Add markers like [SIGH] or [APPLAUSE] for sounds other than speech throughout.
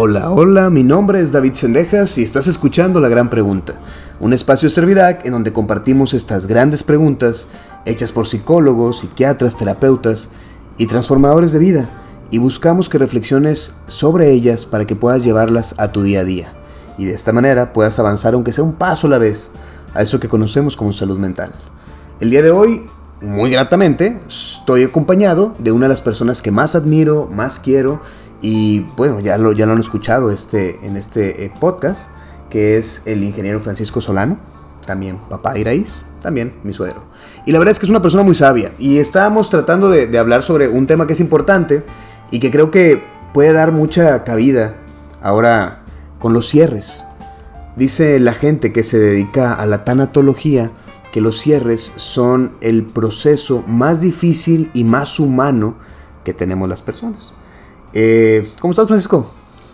Hola, hola, mi nombre es David Sendejas y estás escuchando La Gran Pregunta, un espacio de Servidac en donde compartimos estas grandes preguntas hechas por psicólogos, psiquiatras, terapeutas y transformadores de vida y buscamos que reflexiones sobre ellas para que puedas llevarlas a tu día a día y de esta manera puedas avanzar aunque sea un paso a la vez a eso que conocemos como salud mental. El día de hoy, muy gratamente, estoy acompañado de una de las personas que más admiro, más quiero y bueno, ya lo, ya lo han escuchado este, en este eh, podcast, que es el ingeniero Francisco Solano, también papá de Iraíz, también mi suegro. Y la verdad es que es una persona muy sabia. Y estábamos tratando de, de hablar sobre un tema que es importante y que creo que puede dar mucha cabida ahora con los cierres. Dice la gente que se dedica a la tanatología que los cierres son el proceso más difícil y más humano que tenemos las personas. Eh, ¿Cómo estás, Francisco?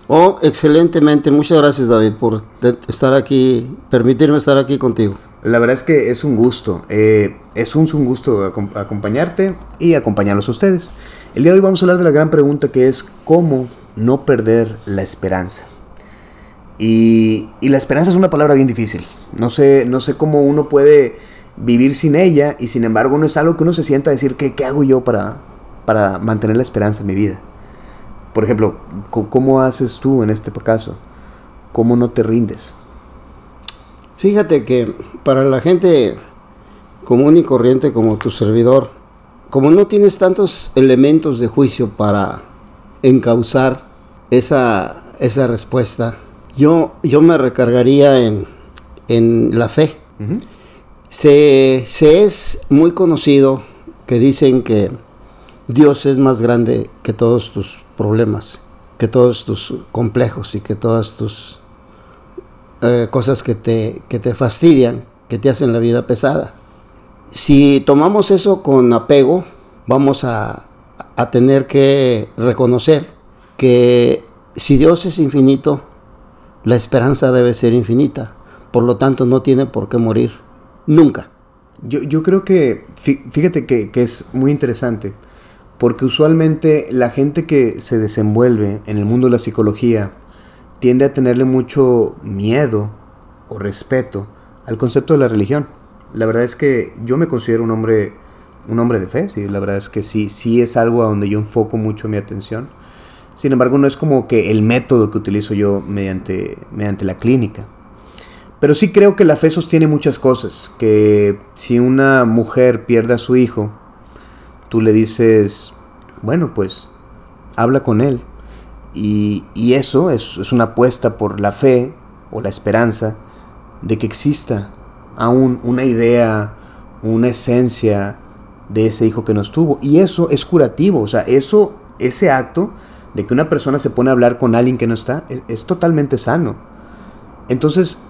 Oh, excelentemente. Muchas gracias, David, por estar aquí, permitirme estar aquí contigo. La verdad es que es un gusto. Eh, es un, un gusto acompañarte y acompañarlos a ustedes. El día de hoy vamos a hablar de la gran pregunta que es cómo no perder la esperanza. Y, y, la esperanza es una palabra bien difícil. No sé, no sé cómo uno puede vivir sin ella y sin embargo no es algo que uno se sienta a decir ¿qué, qué hago yo para, para mantener la esperanza en mi vida? Por ejemplo, ¿cómo haces tú en este caso? ¿Cómo no te rindes? Fíjate que para la gente común y corriente como tu servidor, como no tienes tantos elementos de juicio para encauzar esa, esa respuesta, yo, yo me recargaría en, en la fe. se, se es muy conocido que dicen que Dios es más grande que todos tus problemas, que todos tus complejos y que todas tus eh, cosas que te, que te fastidian, que te hacen la vida pesada. Si tomamos eso con apego, vamos a, a tener que reconocer que si Dios es infinito, la esperanza debe ser infinita. Por lo tanto, no tiene por qué morir. Nunca. Yo, yo creo que, fíjate que, que es muy interesante porque usualmente la gente que se desenvuelve en el mundo de la psicología tiende a tenerle mucho miedo o respeto al concepto de la religión. La verdad es que yo me considero un hombre, un hombre de fe, sí, la verdad es que sí, sí es algo a donde yo enfoco mucho mi atención. Sin embargo, no es como que el método que utilizo yo mediante, mediante la clínica. Pero sí creo que la fe sostiene muchas cosas, que si una mujer pierde a su hijo, tú le dices, bueno, pues habla con él. Y, eso es, es, una apuesta por la fe o la esperanza de que exista aún una idea, una esencia de ese hijo que nos tuvo. Y eso es curativo, o sea, eso, ese acto de que una persona se pone a hablar con alguien que no está, es, totalmente sano. Entonces,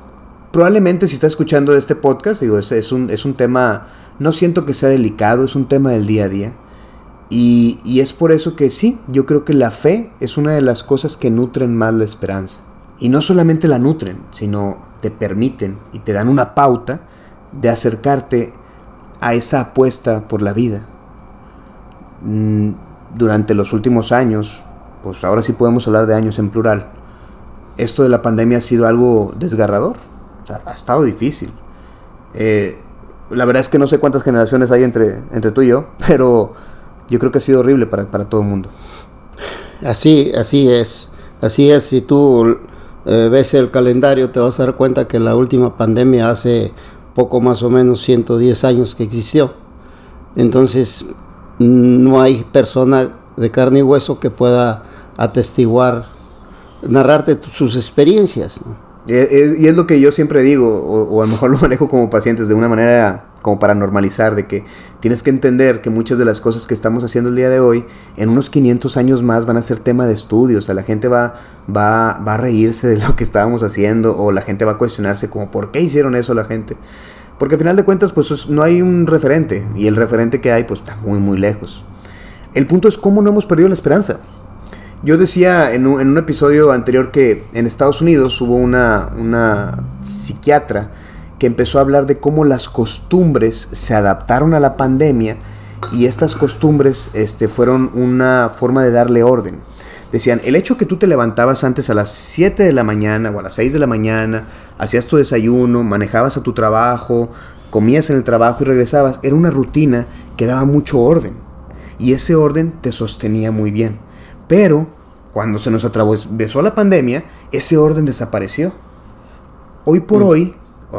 probablemente si está escuchando este podcast, digo, es, un, es un tema no siento que sea delicado, es un tema del día a día. Y, es por eso que sí, yo creo que la fe es una de las cosas que nutren más la esperanza. Y no solamente la nutren, sino te permiten y te dan una pauta de acercarte a esa apuesta por la vida. Mm, durante los últimos años, pues ahora sí podemos hablar de años en plural, esto de la pandemia ha sido algo desgarrador, ha estado difícil. Eh, la verdad es que no sé cuántas generaciones hay entre, entre tú y yo, [LAUGHS] pero yo creo que ha sido horrible para, para todo el mundo. Así, así es. Así es, si tú eh, ves el calendario te vas a dar cuenta que la última pandemia hace poco más o menos 110 años que existió. Entonces, no hay persona de carne y hueso que pueda atestiguar, narrarte sus experiencias. Eh, eh, y es lo que yo siempre digo, o, a lo mejor lo manejo como pacientes de una manera como para normalizar, de que tienes que entender que muchas de las cosas que estamos haciendo el día de hoy, en unos 500 años más van a ser tema de estudio, o sea, la gente va, va, va a reírse de lo que estábamos haciendo, o la gente va a cuestionarse como, ¿por qué hicieron eso la gente? Porque al final de cuentas, pues no hay un referente, y el referente que hay, pues está muy, muy lejos. El punto es cómo no hemos perdido la esperanza. Yo decía en un, episodio anterior que en Estados Unidos hubo una, psiquiatra que empezó a hablar de cómo las costumbres se adaptaron a la pandemia y estas costumbres este, fueron una forma de darle orden. decían, el hecho que tú te levantabas antes a las 7 de la mañana o a las 6 de la mañana, hacías tu desayuno, manejabas a tu trabajo, comías en el trabajo y regresabas, era una rutina que daba mucho orden. Y ese orden te sostenía muy bien. Pero cuando se nos atravesó la pandemia, ese orden desapareció. Hoy por mm. hoy,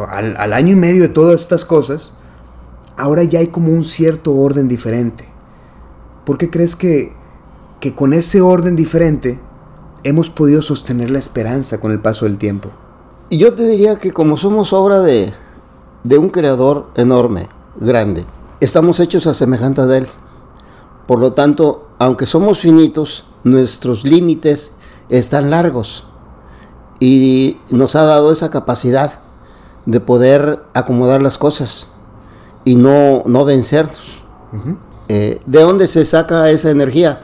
al, al año y medio de todas estas cosas, ahora ya hay como un cierto orden diferente. ¿Por qué crees que que con ese orden diferente hemos podido sostener la esperanza con el paso del tiempo. Y yo te diría que como somos obra de, de un creador enorme, grande, estamos hechos a semejanza de él. Por lo tanto, aunque somos finitos, nuestros límites están largos y nos ha dado esa capacidad de poder acomodar las cosas y no, no vencernos. Eh, ¿De dónde se saca esa energía?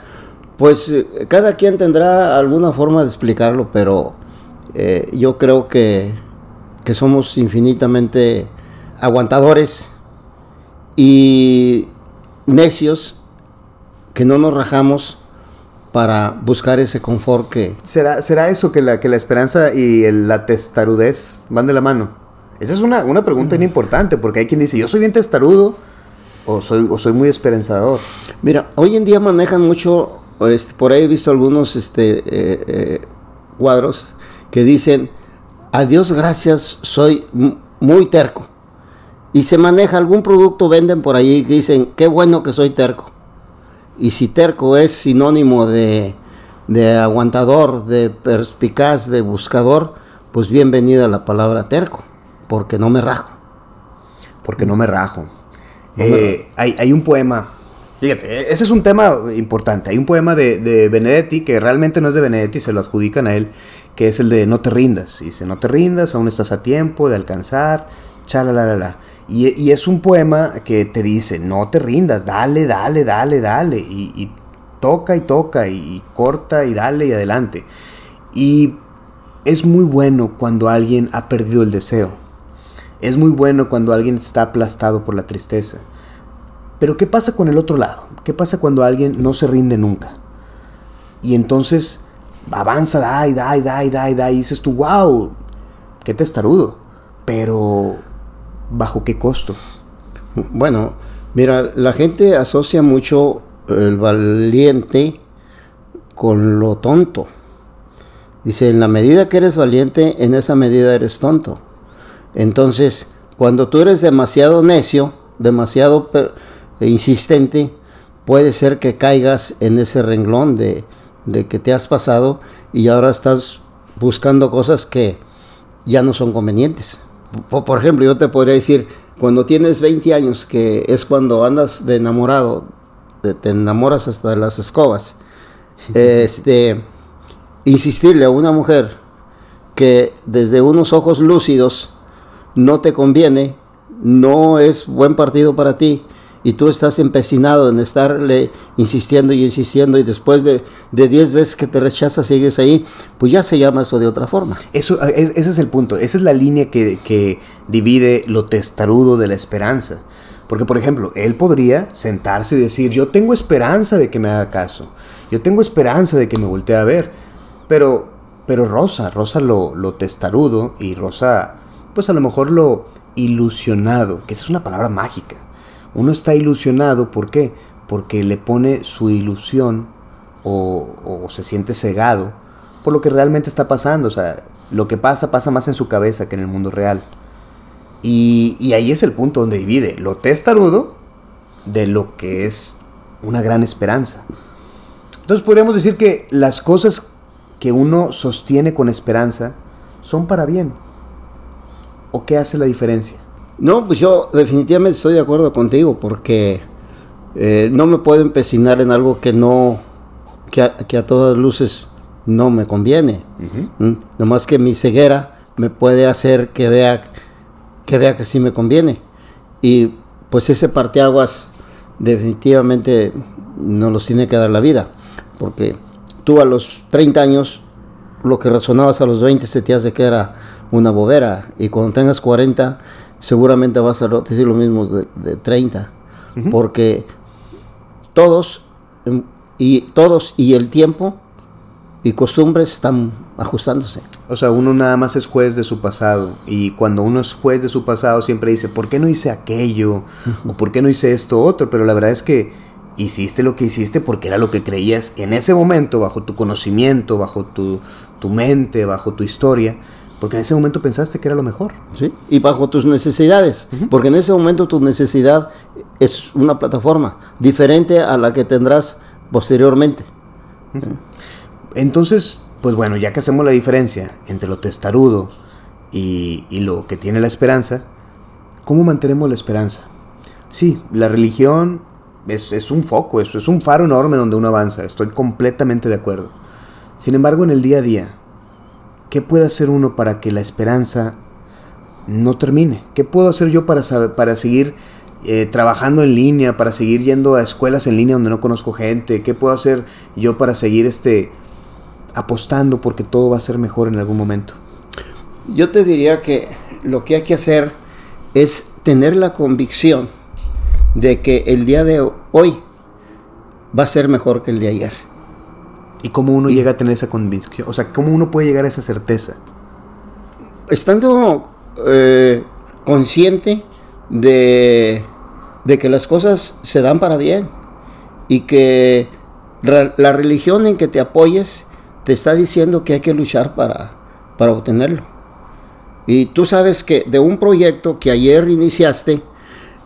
Pues eh, cada quien tendrá alguna forma de explicarlo, pero eh, yo creo que, somos infinitamente aguantadores y necios que no nos rajamos para buscar ese confort que... ¿Será, será eso que la, que la esperanza y la testarudez van de la mano? Esa es una, pregunta muy importante, porque hay quien dice, yo soy bien testarudo o soy, o soy muy esperanzador. Mira, hoy en día manejan mucho este, por ahí he visto algunos este, eh, eh, cuadros que dicen, a Dios gracias, soy muy terco. Y se maneja algún producto, venden por ahí y dicen, qué bueno que soy terco. Y si terco es sinónimo de, de aguantador, de perspicaz, de buscador, pues bienvenida la palabra terco, porque no me rajo. Porque no me rajo. Eh, hay, hay un poema Fíjate, e-, ese es un tema importante. Hay un poema de, Benedetti que realmente no es de Benedetti, se lo adjudican a él, que es el de No te rindas. Dice, no te rindas, aún estás a tiempo de alcanzar, chalalala. Y, es un poema que te dice, no te rindas, dale, dale, dale, dale. Y, toca y toca y corta y dale y adelante. Y es muy bueno cuando alguien ha perdido el deseo. Es muy bueno cuando alguien está aplastado por la tristeza. Pero ¿qué pasa con el otro lado? ¿Qué pasa cuando alguien no se rinde nunca? Y entonces avanza, da y da y da y da y da y dices tú, wow, qué testarudo. Pero ¿bajo qué costo? Bueno, mira, la gente asocia mucho el valiente con lo tonto. Dice, en la medida que eres valiente, en esa medida eres tonto. Entonces, cuando tú eres demasiado necio, demasiado e insistente, puede ser que caigas en ese renglón de, que te has pasado y ahora estás buscando cosas que ya no son convenientes. Por, ejemplo, yo te podría decir, cuando tienes 20 años, que es cuando andas de enamorado, te enamoras hasta de las escobas, este, insistirle a una mujer que desde unos ojos lúcidos no te conviene, no es buen partido para ti, y tú estás empecinado en estarle insistiendo y insistiendo y después de 10 veces que te rechaza sigues ahí, pues ya se llama eso de otra forma. Eso, ese es el punto, esa es la línea que, que divide lo testarudo de la esperanza. Porque, por ejemplo, él podría sentarse y decir, yo tengo esperanza de que me haga caso, yo tengo esperanza de que me voltee a ver, pero, pero Rosa, Rosa lo, lo testarudo y Rosa, pues a lo mejor lo ilusionado, que esa es una palabra mágica uno está ilusionado, ¿por qué? Porque le pone su ilusión o, se siente cegado por lo que realmente está pasando. O sea, lo que pasa pasa más en su cabeza que en el mundo real. Y, y ahí es el punto donde divide lo testarudo de lo que es una gran esperanza. Entonces podríamos decir que las cosas que uno sostiene con esperanza son para bien. ¿O qué hace la diferencia? No, pues yo definitivamente estoy de acuerdo contigo porque eh, no me puedo empecinar en algo que no, que a, todas luces no me conviene. ¿Mm? Nomás que mi ceguera me puede hacer que vea que vea que sí me conviene. Y pues ese parteaguas definitivamente no los tiene que dar la vida. Porque tú a los 30 años, lo que razonabas a los 20 se te hace que era una bobera. Y cuando tengas 40 seguramente vas a decir lo mismo de, 30, porque todos em, y todos y el tiempo y costumbres están ajustándose. O sea, uno nada más es juez de su pasado y cuando uno es juez de su pasado siempre dice, ¿por qué no hice aquello? ¿O por qué no hice esto otro? Pero la verdad es que hiciste lo que hiciste porque era lo que creías en ese momento, bajo tu conocimiento, bajo tu, tu mente, bajo tu historia. Porque en ese momento pensaste que era lo mejor. Sí, y bajo tus necesidades. Porque en ese momento tu necesidad es una plataforma diferente a la que tendrás posteriormente. Entonces, pues bueno, ya que hacemos la diferencia entre lo testarudo y, lo que tiene la esperanza, ¿cómo mantenemos la esperanza? Sí, la religión es, un foco, es, es un faro enorme donde uno avanza, estoy completamente de acuerdo. Sin embargo, en el día a día, ¿qué puede hacer uno para que la esperanza no termine? ¿Qué puedo hacer yo para, para seguir eh, trabajando en línea, para seguir yendo a escuelas en línea donde no conozco gente? ¿Qué puedo hacer yo para seguir este, apostando porque todo va a ser mejor en algún momento? Yo te diría que lo que hay que hacer es tener la convicción de que el día de hoy va a ser mejor que el de ayer. ¿Y cómo uno llega a tener esa convicción? O sea, ¿cómo uno puede llegar a esa certeza? Estando eh, consciente de, de que las cosas se dan para bien y que la religión en que te apoyes te está diciendo que hay que luchar para, para obtenerlo. Y tú sabes que de un proyecto que ayer iniciaste,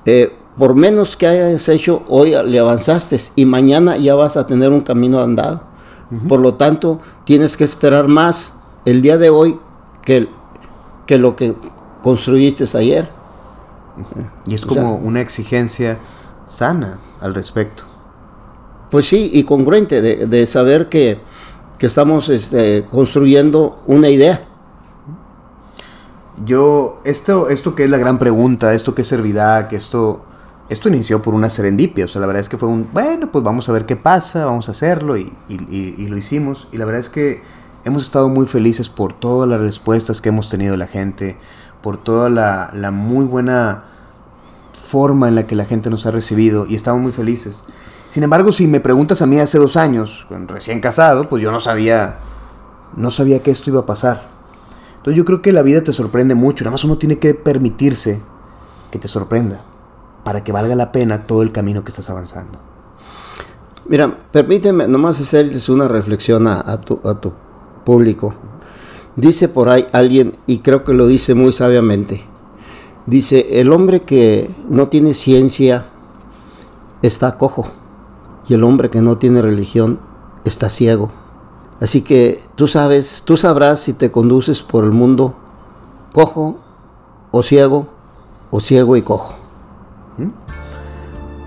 eh, por menos que hayas hecho, hoy le avanzaste y mañana ya vas a tener un camino andado. Por lo tanto, tienes que esperar más el día de hoy que, que lo que construiste ayer. Y es como una exigencia sana al respecto. Pues sí, y congruente de, de saber que que estamos este, construyendo una idea. Yo, esto, esto que es la gran pregunta, esto que es servidad, que esto, esto inició por una serendipia, o sea, la verdad es que fue un, bueno, pues vamos a ver qué pasa, vamos a hacerlo y, lo hicimos. Y la verdad es que hemos estado muy felices por todas las respuestas que hemos tenido de la gente, por toda la, muy buena forma en la que la gente nos ha recibido y estamos muy felices. Sin embargo, si me preguntas a mí hace dos años, recién casado, pues yo no sabía, no sabía que esto iba a pasar. Entonces yo creo que la vida te sorprende mucho, nada más uno tiene que permitirse que te sorprenda, para que valga la pena todo el camino que estás avanzando. Mira, permíteme nomás hacerles una reflexión a, tu, a tu público. Dice por ahí alguien, y creo que lo dice muy sabiamente, dice, el hombre que no tiene ciencia está cojo y el hombre que no tiene religión está ciego. Así que tú sabes, tú sabrás si te conduces por el mundo cojo o ciego o ciego y cojo.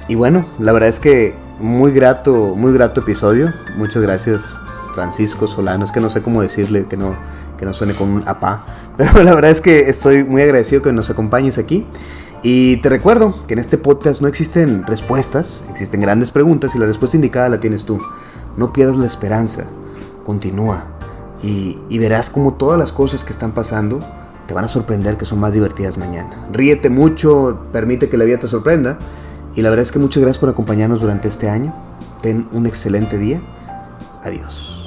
Y bueno, la verdad es que muy grato, muy grato episodio. Muchas gracias Francisco Solano. Es que no sé cómo decirle que no, que no suene con un apá. [LAUGHS] Pero la verdad es que estoy muy agradecido que nos acompañes aquí. Y te recuerdo que en este podcast no existen respuestas, existen grandes preguntas y la respuesta indicada la tienes tú. No pierdas la esperanza, continúa y, verás como todas las cosas que están pasando te van a sorprender que son más divertidas mañana. Ríete mucho, permite que la vida te sorprenda y la verdad es que muchas gracias por acompañarnos durante este año. Ten un excelente día. Adiós.